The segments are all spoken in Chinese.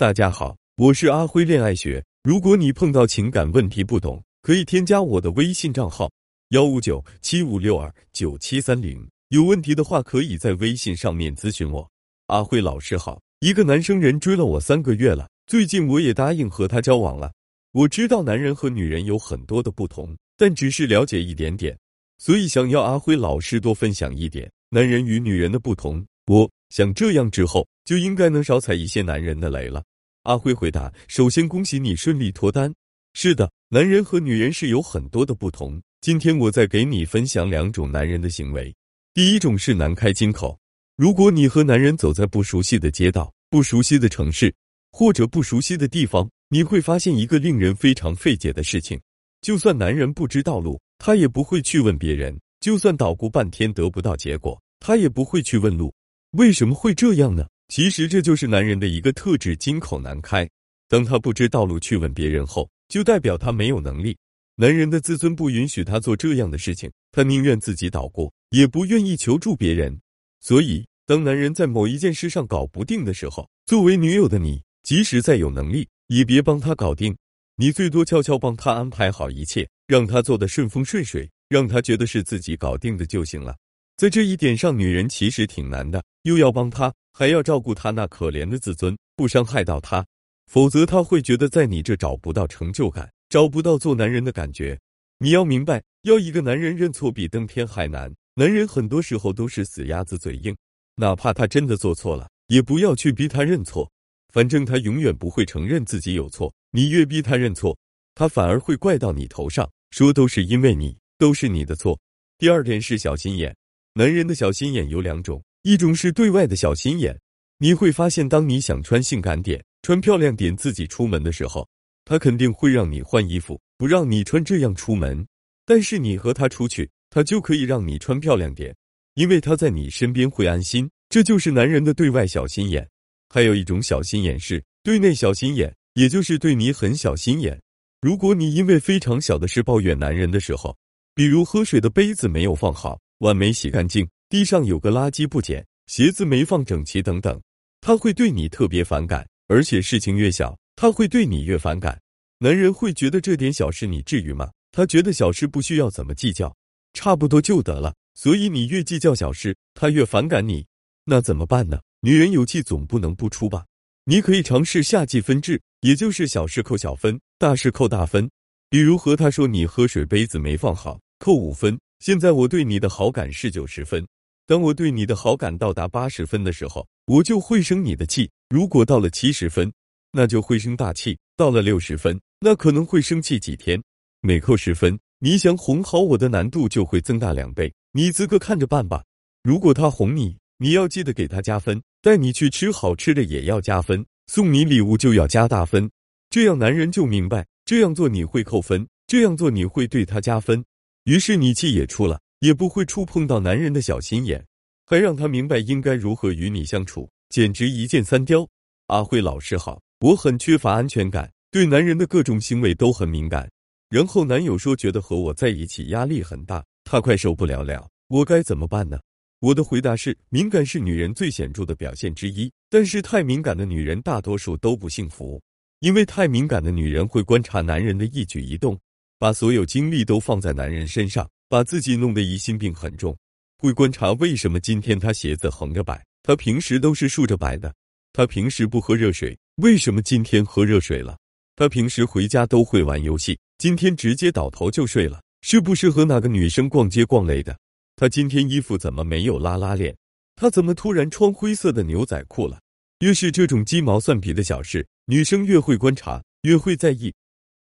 大家好，我是阿辉恋爱学。如果你碰到情感问题不懂，可以添加我的微信账号幺五九七五六二九七三零。有问题的话，可以在微信上面咨询我。阿辉老师好，一个男生人追了我三个月了，最近我也答应和他交往了。我知道男人和女人有很多的不同，但只是了解一点点，所以想要阿辉老师多分享一点男人与女人的不同。我想这样之后就应该能少踩一些男人的雷了。阿辉回答：“首先恭喜你顺利脱单。是的，男人和女人是有很多的不同。今天我再给你分享两种男人的行为。第一种是难开金口。如果你和男人走在不熟悉的街道、不熟悉的城市或者不熟悉的地方，你会发现一个令人非常费解的事情：就算男人不知道路，他也不会去问别人；就算捣鼓半天得不到结果，他也不会去问路。为什么会这样呢？”其实这就是男人的一个特质，金口难开。当他不知道路去问别人后，就代表他没有能力。男人的自尊不允许他做这样的事情，他宁愿自己捣鼓，也不愿意求助别人。所以，当男人在某一件事上搞不定的时候，作为女友的你，即使再有能力，也别帮他搞定。你最多悄悄帮他安排好一切，让他做的顺风顺水，让他觉得是自己搞定的就行了。在这一点上，女人其实挺难的，又要帮他。还要照顾他那可怜的自尊，不伤害到他，否则他会觉得在你这找不到成就感，找不到做男人的感觉。你要明白，要一个男人认错比登天还难。男人很多时候都是死鸭子嘴硬，哪怕他真的做错了，也不要去逼他认错，反正他永远不会承认自己有错。你越逼他认错，他反而会怪到你头上，说都是因为你，都是你的错。第二点是小心眼，男人的小心眼有两种。一种是对外的小心眼，你会发现，当你想穿性感点、穿漂亮点自己出门的时候，他肯定会让你换衣服，不让你穿这样出门。但是你和他出去，他就可以让你穿漂亮点，因为他在你身边会安心。这就是男人的对外小心眼。还有一种小心眼是对内小心眼，也就是对你很小心眼。如果你因为非常小的事抱怨男人的时候，比如喝水的杯子没有放好，碗没洗干净。地上有个垃圾不捡，鞋子没放整齐等等，他会对你特别反感，而且事情越小，他会对你越反感。男人会觉得这点小事你至于吗？他觉得小事不需要怎么计较，差不多就得了。所以你越计较小事，他越反感你。那怎么办呢？女人有气总不能不出吧？你可以尝试夏季分制，也就是小事扣小分，大事扣大分。比如和他说你喝水杯子没放好，扣五分。现在我对你的好感是九十分。当我对你的好感到达八十分的时候，我就会生你的气；如果到了七十分，那就会生大气；到了六十分，那可能会生气几天。每扣十分，你想哄好我的难度就会增大两倍。你自个看着办吧。如果他哄你，你要记得给他加分，带你去吃好吃的也要加分，送你礼物就要加大分。这样男人就明白，这样做你会扣分，这样做你会对他加分。于是你气也出了。也不会触碰到男人的小心眼，还让他明白应该如何与你相处，简直一箭三雕。阿辉老师好，我很缺乏安全感，对男人的各种行为都很敏感。然后男友说觉得和我在一起压力很大，他快受不了了，我该怎么办呢？我的回答是：敏感是女人最显著的表现之一，但是太敏感的女人大多数都不幸福，因为太敏感的女人会观察男人的一举一动，把所有精力都放在男人身上。把自己弄得疑心病很重，会观察为什么今天他鞋子横着摆，他平时都是竖着摆的。他平时不喝热水，为什么今天喝热水了？他平时回家都会玩游戏，今天直接倒头就睡了，是不是和哪个女生逛街逛累的？他今天衣服怎么没有拉拉链？他怎么突然穿灰色的牛仔裤了？越是这种鸡毛蒜皮的小事，女生越会观察，越会在意。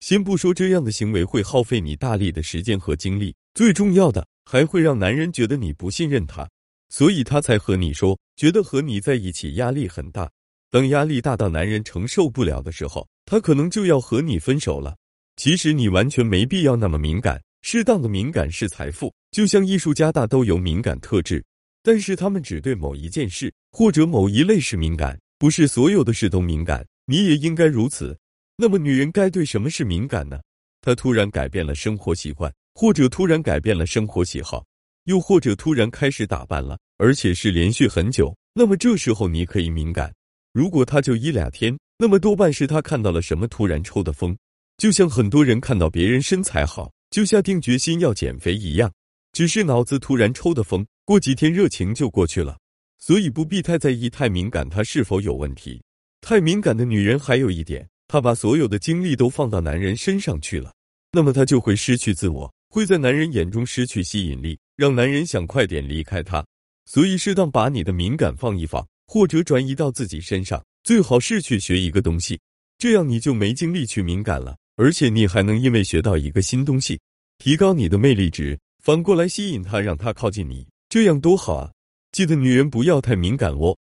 先不说这样的行为会耗费你大力的时间和精力。最重要的还会让男人觉得你不信任他，所以他才和你说，觉得和你在一起压力很大。当压力大到男人承受不了的时候，他可能就要和你分手了。其实你完全没必要那么敏感，适当的敏感是财富。就像艺术家大都有敏感特质，但是他们只对某一件事或者某一类事敏感，不是所有的事都敏感。你也应该如此。那么女人该对什么事敏感呢？她突然改变了生活习惯。或者突然改变了生活喜好，又或者突然开始打扮了，而且是连续很久，那么这时候你可以敏感。如果他就一两天，那么多半是他看到了什么突然抽的风，就像很多人看到别人身材好就下定决心要减肥一样，只是脑子突然抽的风，过几天热情就过去了。所以不必太在意、太敏感，他是否有问题。太敏感的女人还有一点，她把所有的精力都放到男人身上去了，那么她就会失去自我，会在男人眼中失去吸引力，让男人想快点离开他。所以适当把你的敏感放一放，或者转移到自己身上，最好是去学一个东西，这样你就没精力去敏感了，而且你还能因为学到一个新东西，提高你的魅力值，反过来吸引他，让他靠近你，这样多好啊！记得女人不要太敏感哦。